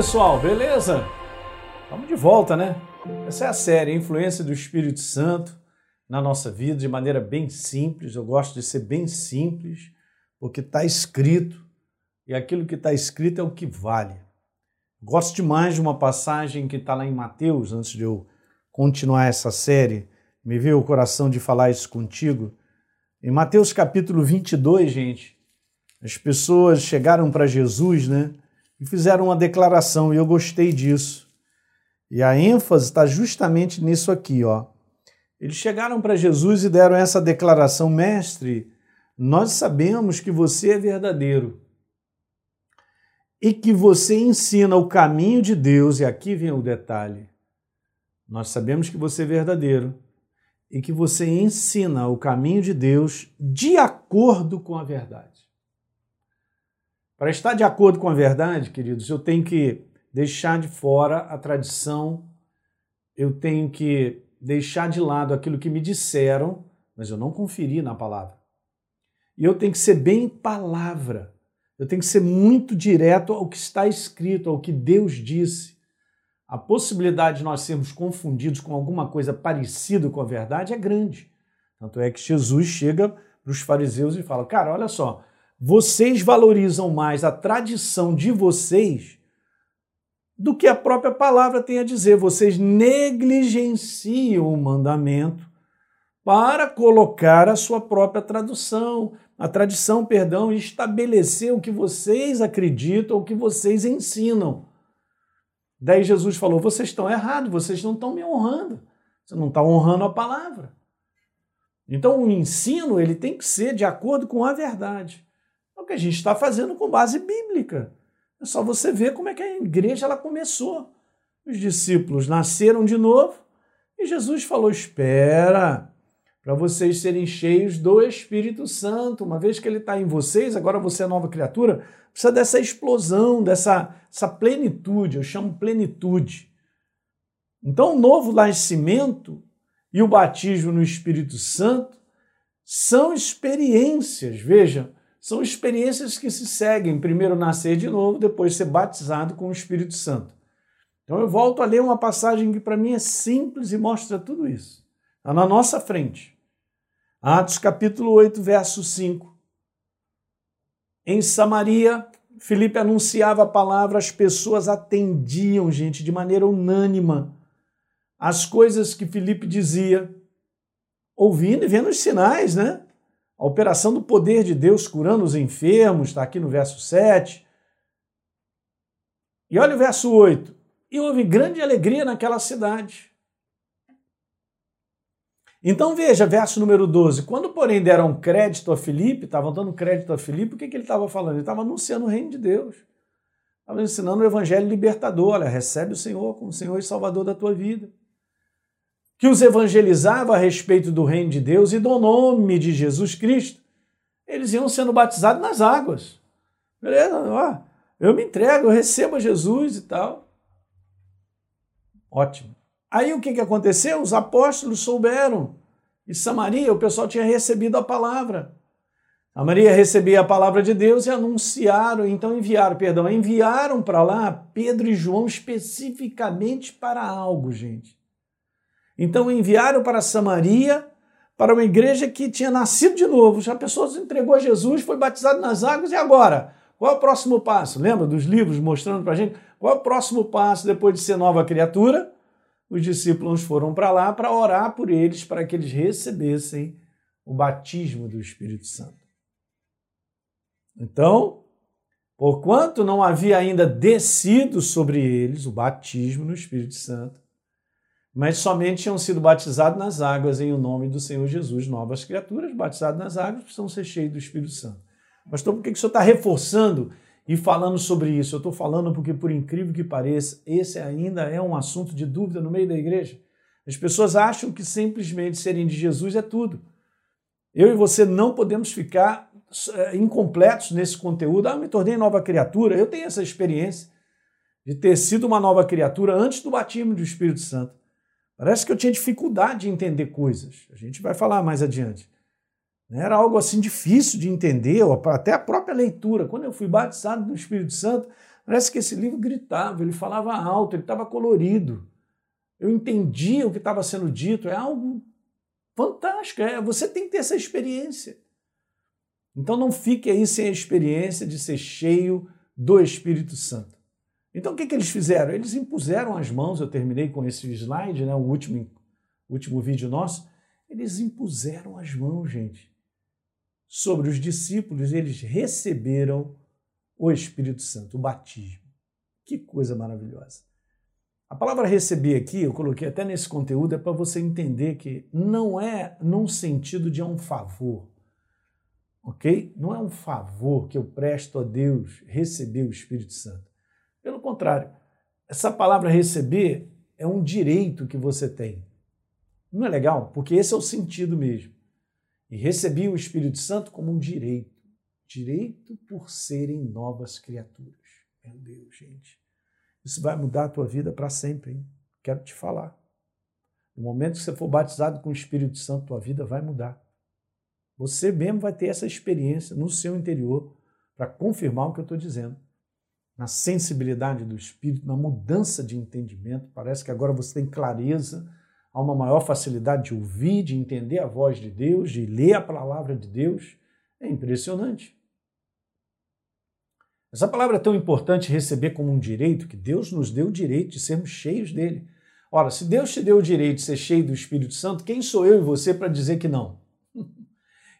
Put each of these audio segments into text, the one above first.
pessoal, beleza? Vamos de volta, né? Essa é a série, a influência do Espírito Santo na nossa vida de maneira bem simples. Eu gosto de ser bem simples, porque está escrito e aquilo que está escrito é o que vale. Gosto demais de uma passagem que está lá em Mateus, antes de eu continuar essa série, me veio o coração de falar isso contigo. Em Mateus capítulo 22, gente, as pessoas chegaram para Jesus, né? E fizeram uma declaração, e eu gostei disso. E a ênfase está justamente nisso aqui, ó. Eles chegaram para Jesus e deram essa declaração: Mestre, nós sabemos que você é verdadeiro e que você ensina o caminho de Deus, e aqui vem o detalhe. Nós sabemos que você é verdadeiro e que você ensina o caminho de Deus de acordo com a verdade. Para estar de acordo com a verdade, queridos, eu tenho que deixar de fora a tradição, eu tenho que deixar de lado aquilo que me disseram, mas eu não conferi na palavra. E eu tenho que ser bem palavra. Eu tenho que ser muito direto ao que está escrito, ao que Deus disse. A possibilidade de nós sermos confundidos com alguma coisa parecida com a verdade é grande. Tanto é que Jesus chega para os fariseus e fala: Cara, olha só, vocês valorizam mais a tradição de vocês do que a própria palavra tem a dizer. Vocês negligenciam o mandamento para colocar a sua própria tradução, a tradição, perdão, estabelecer o que vocês acreditam, o que vocês ensinam. Daí Jesus falou: vocês estão errados, vocês não estão me honrando. Você não está honrando a palavra. Então o ensino ele tem que ser de acordo com a verdade. Que a gente está fazendo com base bíblica. É só você ver como é que a igreja ela começou. Os discípulos nasceram de novo e Jesus falou: espera, para vocês serem cheios do Espírito Santo. Uma vez que ele está em vocês, agora você é nova criatura, precisa dessa explosão, dessa essa plenitude, eu chamo plenitude. Então, o novo nascimento e o batismo no Espírito Santo são experiências, veja, são experiências que se seguem. Primeiro nascer de novo, depois ser batizado com o Espírito Santo. Então eu volto a ler uma passagem que para mim é simples e mostra tudo isso. Está na nossa frente. Atos capítulo 8, verso 5. Em Samaria, Felipe anunciava a palavra, as pessoas atendiam, gente, de maneira unânima as coisas que Felipe dizia, ouvindo e vendo os sinais, né? A operação do poder de Deus curando os enfermos, está aqui no verso 7. E olha o verso 8. E houve grande alegria naquela cidade. Então veja, verso número 12. Quando, porém, deram crédito a Filipe, estavam dando crédito a Filipe, o que, que ele estava falando? Ele estava anunciando o reino de Deus. Estava ensinando o evangelho libertador. Olha, recebe o Senhor como Senhor e Salvador da tua vida. Que os evangelizava a respeito do reino de Deus e do nome de Jesus Cristo. Eles iam sendo batizados nas águas. Beleza? Ó, eu me entrego, eu recebo Jesus e tal. Ótimo. Aí o que, que aconteceu? Os apóstolos souberam. E Samaria, o pessoal tinha recebido a palavra. Samaria recebia a palavra de Deus e anunciaram, então enviaram, perdão, enviaram para lá Pedro e João especificamente para algo, gente. Então enviaram para Samaria, para uma igreja que tinha nascido de novo. Já a pessoa se entregou a Jesus, foi batizado nas águas e agora? Qual é o próximo passo? Lembra dos livros mostrando para a gente? Qual é o próximo passo depois de ser nova criatura? os discípulos foram para lá para orar por eles, para que eles recebessem o batismo do Espírito Santo. Então, porquanto não havia ainda descido sobre eles o batismo no Espírito Santo, mas somente tinham sido batizados nas águas em o nome do Senhor Jesus, novas criaturas, batizadas nas águas, precisam ser cheios do Espírito Santo. Pastor, por que o senhor está reforçando e falando sobre isso. Eu estou falando porque, por incrível que pareça, esse ainda é um assunto de dúvida no meio da igreja. As pessoas acham que simplesmente serem de Jesus é tudo. Eu e você não podemos ficar eh, incompletos nesse conteúdo. Ah, me tornei nova criatura. Eu tenho essa experiência de ter sido uma nova criatura antes do batismo do Espírito Santo. Parece que eu tinha dificuldade de entender coisas. A gente vai falar mais adiante. Era algo assim difícil de entender, até a própria leitura. Quando eu fui batizado no Espírito Santo, Parece que esse livro gritava, ele falava alto, ele estava colorido. Eu entendia o que estava sendo dito. É algo fantástico. É, você tem que ter essa experiência. Então não fique aí sem a experiência de ser cheio do Espírito Santo. Então o que, que eles fizeram? Eles impuseram as mãos, eu terminei com esse slide, né, o último, último vídeo nosso. Eles impuseram as mãos, gente, sobre os discípulos, eles receberam o Espírito Santo, o batismo. Que coisa maravilhosa. A palavra receber aqui, eu coloquei até nesse conteúdo, é para você entender que não é num sentido de um favor ok? Não é um favor que eu presto a Deus receber o Espírito Santo. Contrário, essa palavra receber é um direito que você tem. Não é legal? Porque esse é o sentido mesmo. E recebi o Espírito Santo como um direito. Direito por serem novas criaturas. Meu Deus, gente. Isso vai mudar a tua vida para sempre, hein? Quero te falar. No momento que você for batizado com o Espírito Santo, tua vida vai mudar. Você mesmo vai ter essa experiência no seu interior para confirmar o que eu estou dizendo. Na sensibilidade do espírito, na mudança de entendimento. Parece que agora você tem clareza, há uma maior facilidade de ouvir, de entender a voz de Deus, de ler a palavra de Deus. É impressionante. Essa palavra é tão importante receber como um direito que Deus nos deu o direito de sermos cheios dele. Ora, se Deus te deu o direito de ser cheio do Espírito Santo, quem sou eu e você para dizer que não?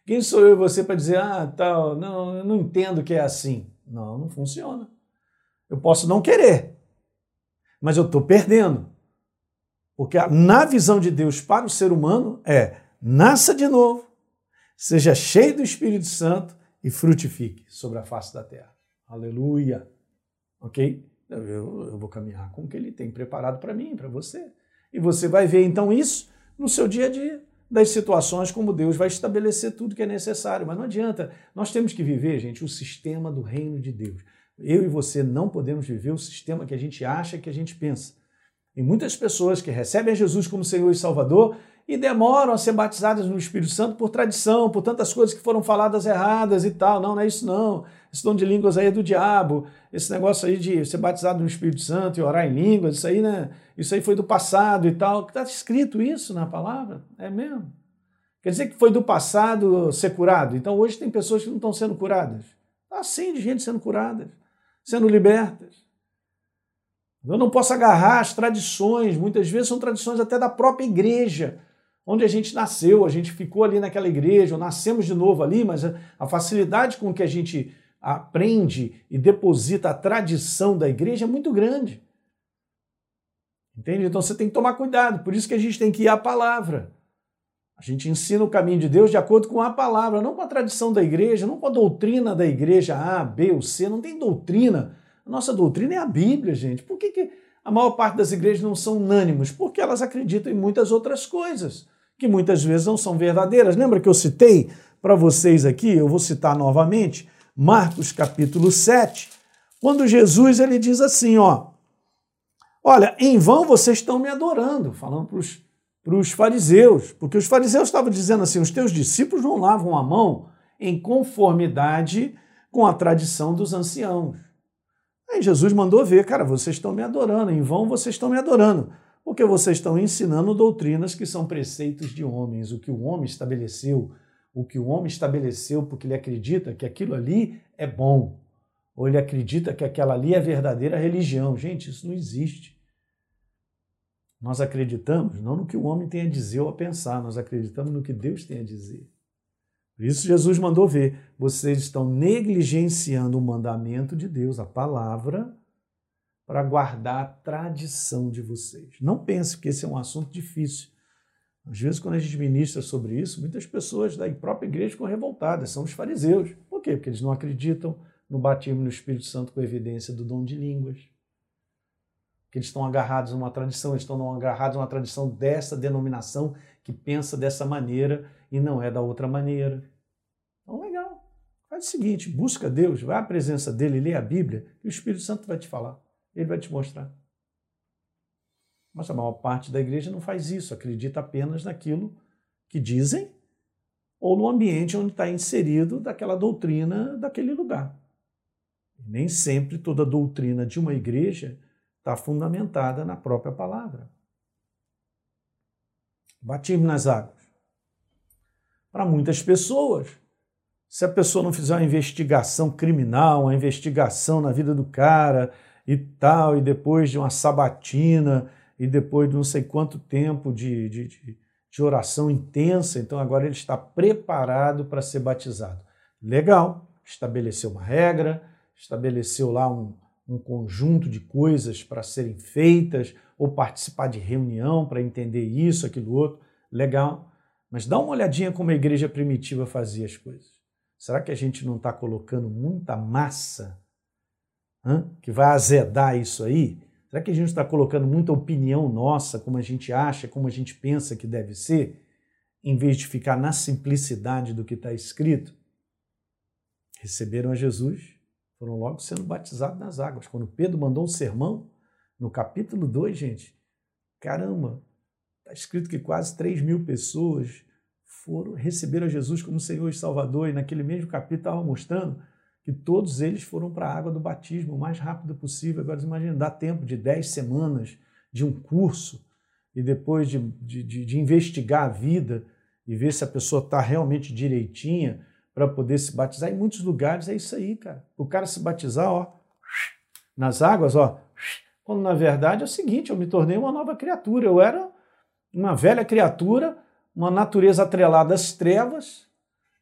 Quem sou eu e você para dizer, ah, tal, não, eu não entendo que é assim? Não, não funciona. Eu posso não querer, mas eu estou perdendo. Porque na visão de Deus para o ser humano é nasça de novo, seja cheio do Espírito Santo e frutifique sobre a face da terra. Aleluia. Ok? Eu, eu vou caminhar com o que ele tem preparado para mim, para você. E você vai ver então isso no seu dia a dia das situações como Deus vai estabelecer tudo que é necessário. Mas não adianta, nós temos que viver, gente, o sistema do reino de Deus. Eu e você não podemos viver o sistema que a gente acha, que a gente pensa. E muitas pessoas que recebem Jesus como Senhor e Salvador e demoram a ser batizadas no Espírito Santo por tradição, por tantas coisas que foram faladas erradas e tal. Não, não é isso não. Esse dom de línguas aí é do diabo. Esse negócio aí de ser batizado no Espírito Santo e orar em línguas, isso aí, né? Isso aí foi do passado e tal. Está escrito isso na palavra? É mesmo? Quer dizer que foi do passado ser curado. Então hoje tem pessoas que não estão sendo curadas. Assim, de gente sendo curadas, sendo libertas. Eu não posso agarrar as tradições, muitas vezes são tradições até da própria igreja onde a gente nasceu, a gente ficou ali naquela igreja, ou nascemos de novo ali, mas a facilidade com que a gente aprende e deposita a tradição da igreja é muito grande. Entende? Então você tem que tomar cuidado, por isso que a gente tem que ir à palavra. A gente ensina o caminho de Deus de acordo com a palavra, não com a tradição da igreja, não com a doutrina da igreja A, B ou C, não tem doutrina. A nossa doutrina é a Bíblia, gente. Por que, que a maior parte das igrejas não são unânimes? Porque elas acreditam em muitas outras coisas que muitas vezes não são verdadeiras. Lembra que eu citei para vocês aqui, eu vou citar novamente, Marcos capítulo 7, quando Jesus ele diz assim, ó, olha, em vão vocês estão me adorando, falando para os fariseus, porque os fariseus estavam dizendo assim, os teus discípulos não lavam a mão em conformidade com a tradição dos anciãos. Aí Jesus mandou ver, cara, vocês estão me adorando, em vão vocês estão me adorando porque vocês estão ensinando doutrinas que são preceitos de homens, o que o homem estabeleceu, o que o homem estabeleceu porque ele acredita que aquilo ali é bom, ou ele acredita que aquela ali é verdadeira religião. Gente, isso não existe. Nós acreditamos não no que o homem tem a dizer ou a pensar, nós acreditamos no que Deus tem a dizer. Por isso Jesus mandou ver, vocês estão negligenciando o mandamento de Deus, a palavra, para guardar a tradição de vocês. Não pense que esse é um assunto difícil. Às vezes, quando a gente ministra sobre isso, muitas pessoas da própria igreja ficam revoltadas, são os fariseus. Por quê? Porque eles não acreditam no batismo no Espírito Santo com evidência do dom de línguas. Que eles estão agarrados a uma tradição, eles estão agarrados a uma tradição dessa denominação que pensa dessa maneira e não é da outra maneira. Então, legal. Faz o seguinte: busca Deus, vai à presença dele, lê a Bíblia e o Espírito Santo vai te falar. Ele vai te mostrar. Mas a maior parte da igreja não faz isso, acredita apenas naquilo que dizem ou no ambiente onde está inserido daquela doutrina daquele lugar. Nem sempre toda doutrina de uma igreja está fundamentada na própria palavra. Batismo nas águas. Para muitas pessoas, se a pessoa não fizer uma investigação criminal, uma investigação na vida do cara e tal, e depois de uma sabatina, e depois de não sei quanto tempo de, de, de, de oração intensa, então agora ele está preparado para ser batizado. Legal, estabeleceu uma regra, estabeleceu lá um, um conjunto de coisas para serem feitas, ou participar de reunião para entender isso, aquilo outro. Legal. Mas dá uma olhadinha como a igreja primitiva fazia as coisas. Será que a gente não está colocando muita massa hein, que vai azedar isso aí? Será que a gente está colocando muita opinião nossa, como a gente acha, como a gente pensa que deve ser, em vez de ficar na simplicidade do que está escrito? Receberam a Jesus, foram logo sendo batizados nas águas. Quando Pedro mandou um sermão, no capítulo 2, gente, caramba, está escrito que quase 3 mil pessoas foram receberam Jesus como Senhor e Salvador, e naquele mesmo capítulo estava mostrando que todos eles foram para a água do batismo o mais rápido possível. Agora, imagina, dá tempo de 10 semanas de um curso e depois de, de, de, de investigar a vida e ver se a pessoa está realmente direitinha para poder se batizar. Em muitos lugares é isso aí, cara. O cara se batizar, ó, nas águas, ó, quando na verdade é o seguinte, eu me tornei uma nova criatura. Eu era uma velha criatura, uma natureza atrelada às trevas,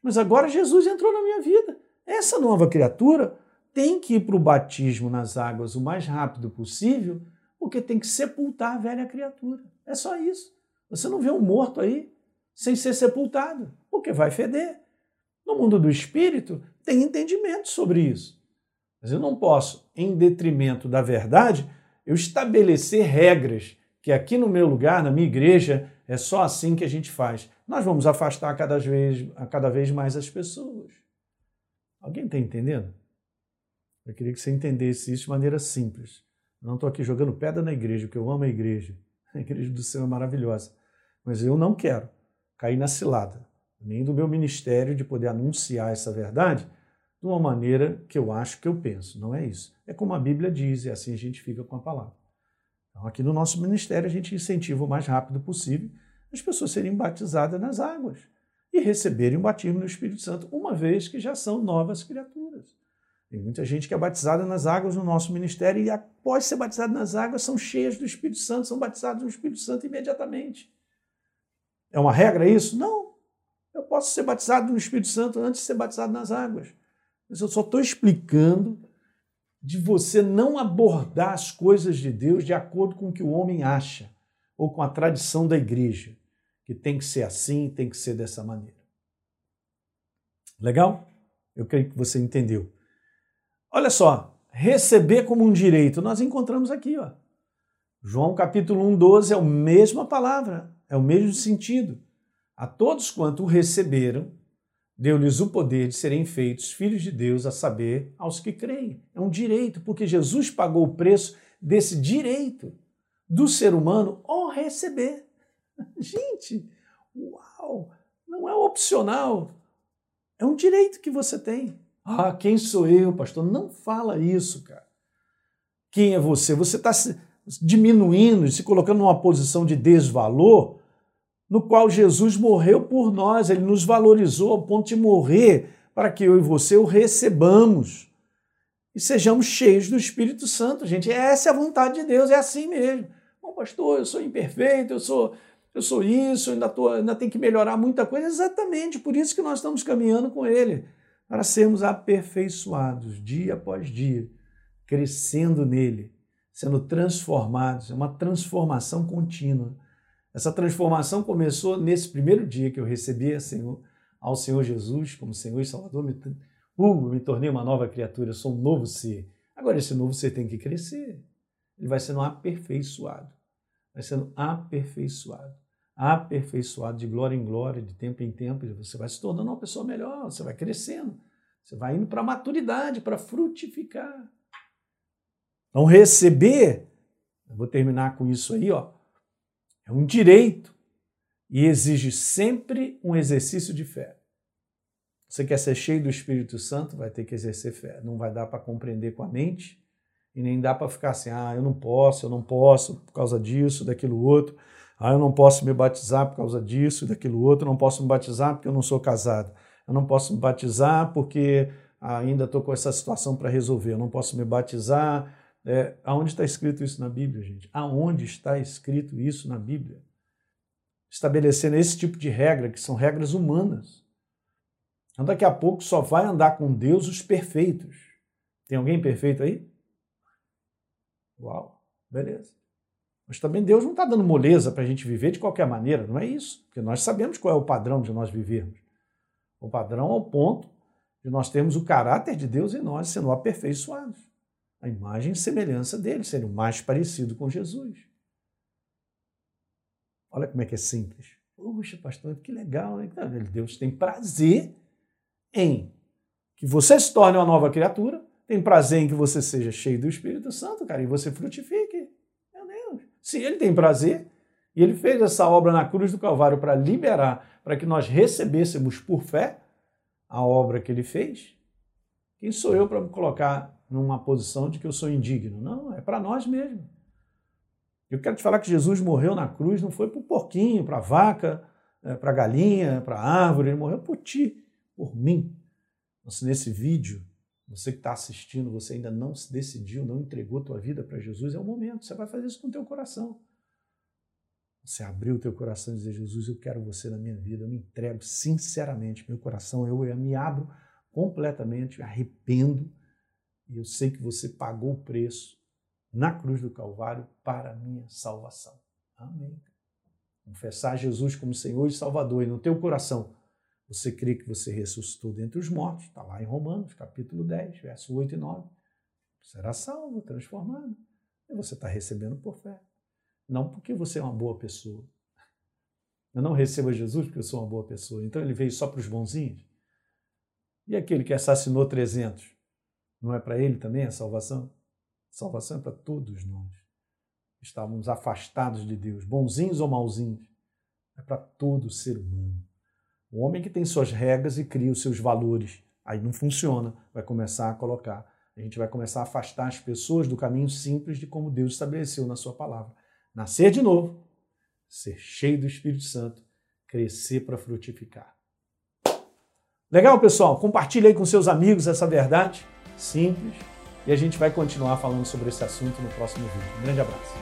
mas agora Jesus entrou na minha vida. Essa nova criatura tem que ir para o batismo nas águas o mais rápido possível, porque tem que sepultar a velha criatura. É só isso. Você não vê um morto aí sem ser sepultado, porque vai feder. No mundo do espírito, tem entendimento sobre isso. Mas eu não posso, em detrimento da verdade, eu estabelecer regras que aqui no meu lugar, na minha igreja, é só assim que a gente faz. Nós vamos afastar cada vez, cada vez mais as pessoas. Alguém está entendendo? Eu queria que você entendesse isso de maneira simples. não estou aqui jogando pedra na igreja, porque eu amo a igreja. A igreja do Senhor é maravilhosa. Mas eu não quero cair na cilada, nem do meu ministério de poder anunciar essa verdade de uma maneira que eu acho que eu penso. Não é isso. É como a Bíblia diz, e assim a gente fica com a palavra. Então, aqui no nosso ministério, a gente incentiva o mais rápido possível as pessoas serem batizadas nas águas e receberem o batismo no Espírito Santo, uma vez que já são novas criaturas. Tem muita gente que é batizada nas águas no nosso ministério e, após ser batizado nas águas, são cheias do Espírito Santo, são batizados no Espírito Santo imediatamente. É uma regra isso? Não. Posso ser batizado no Espírito Santo antes de ser batizado nas águas. Mas eu só estou explicando de você não abordar as coisas de Deus de acordo com o que o homem acha ou com a tradição da igreja, que tem que ser assim, tem que ser dessa maneira. Legal? Eu creio que você entendeu. Olha só, receber como um direito, nós encontramos aqui, ó. João capítulo 1, 12 é a mesma palavra, é o mesmo sentido. A todos quanto o receberam, deu-lhes o poder de serem feitos filhos de Deus, a saber, aos que creem. É um direito, porque Jesus pagou o preço desse direito do ser humano o receber. Gente, uau! Não é opcional. É um direito que você tem. Ah, quem sou eu, pastor? Não fala isso, cara. Quem é você? Você está se diminuindo, se colocando numa posição de desvalor no qual Jesus morreu por nós, ele nos valorizou ao ponto de morrer para que eu e você o recebamos e sejamos cheios do Espírito Santo, gente. Essa é a vontade de Deus, é assim mesmo. Bom, pastor, eu sou imperfeito, eu sou eu sou isso, ainda, tô, ainda tenho que melhorar muita coisa. Exatamente, por isso que nós estamos caminhando com Ele, para sermos aperfeiçoados dia após dia, crescendo nele, sendo transformados. É uma transformação contínua. Essa transformação começou nesse primeiro dia que eu recebi ao Senhor Jesus como Senhor e Salvador. Me, uh, me tornei uma nova criatura, sou um novo ser. Agora, esse novo ser tem que crescer. Ele vai sendo aperfeiçoado. Vai sendo aperfeiçoado. Aperfeiçoado de glória em glória, de tempo em tempo. Você vai se tornando uma pessoa melhor, você vai crescendo. Você vai indo para a maturidade, para frutificar. Então, receber, eu vou terminar com isso aí, ó é um direito e exige sempre um exercício de fé. Você quer ser cheio do Espírito Santo, vai ter que exercer fé. Não vai dar para compreender com a mente e nem dá para ficar assim, ah, eu não posso, eu não posso por causa disso, daquilo outro. Ah, eu não posso me batizar por causa disso, daquilo outro. Eu não posso me batizar porque eu não sou casado. Eu não posso me batizar porque ainda estou com essa situação para resolver. Eu não posso me batizar. É, aonde está escrito isso na Bíblia, gente? Aonde está escrito isso na Bíblia? Estabelecendo esse tipo de regra, que são regras humanas. Então, daqui a pouco só vai andar com Deus os perfeitos. Tem alguém perfeito aí? Uau, beleza. Mas também Deus não está dando moleza para a gente viver de qualquer maneira, não é isso. Porque nós sabemos qual é o padrão de nós vivermos. O padrão é o ponto de nós termos o caráter de Deus em nós sendo aperfeiçoados. A imagem e semelhança dele, sendo mais parecido com Jesus. Olha como é que é simples. Puxa, pastor, que legal, né? Deus tem prazer em que você se torne uma nova criatura, tem prazer em que você seja cheio do Espírito Santo, cara, e você frutifique. Meu Deus. Se ele tem prazer, e ele fez essa obra na cruz do Calvário para liberar, para que nós recebêssemos por fé a obra que ele fez, quem sou eu para colocar numa posição de que eu sou indigno? Não, é para nós mesmo. Eu quero te falar que Jesus morreu na cruz, não foi para o porquinho, para a vaca, é, para a galinha, para a árvore, ele morreu por ti, por mim. Então, se nesse vídeo, você que está assistindo, você ainda não se decidiu, não entregou tua vida para Jesus, é o momento. Você vai fazer isso com o teu coração. Você abriu o teu coração e dizer, Jesus, eu quero você na minha vida, eu me entrego sinceramente, meu coração, eu, eu me abro completamente, arrependo, e eu sei que você pagou o preço na cruz do Calvário para a minha salvação. Amém. Confessar Jesus como Senhor e Salvador e no teu coração você crê que você ressuscitou dentre os mortos, está lá em Romanos, capítulo 10, verso 8 e 9. Será salvo, transformado. E você está recebendo por fé. Não porque você é uma boa pessoa. Eu não recebo Jesus porque eu sou uma boa pessoa. Então ele veio só para os bonzinhos. E aquele que assassinou 300? Não é para ele também a salvação? salvação é para todos nós. Estávamos afastados de Deus, bonzinhos ou malzinhos. É para todo ser humano. O homem que tem suas regras e cria os seus valores, aí não funciona, vai começar a colocar. A gente vai começar a afastar as pessoas do caminho simples de como Deus estabeleceu na sua palavra. Nascer de novo, ser cheio do Espírito Santo, crescer para frutificar. Legal, pessoal? Compartilhe aí com seus amigos essa verdade simples e a gente vai continuar falando sobre esse assunto no próximo vídeo. Um grande abraço.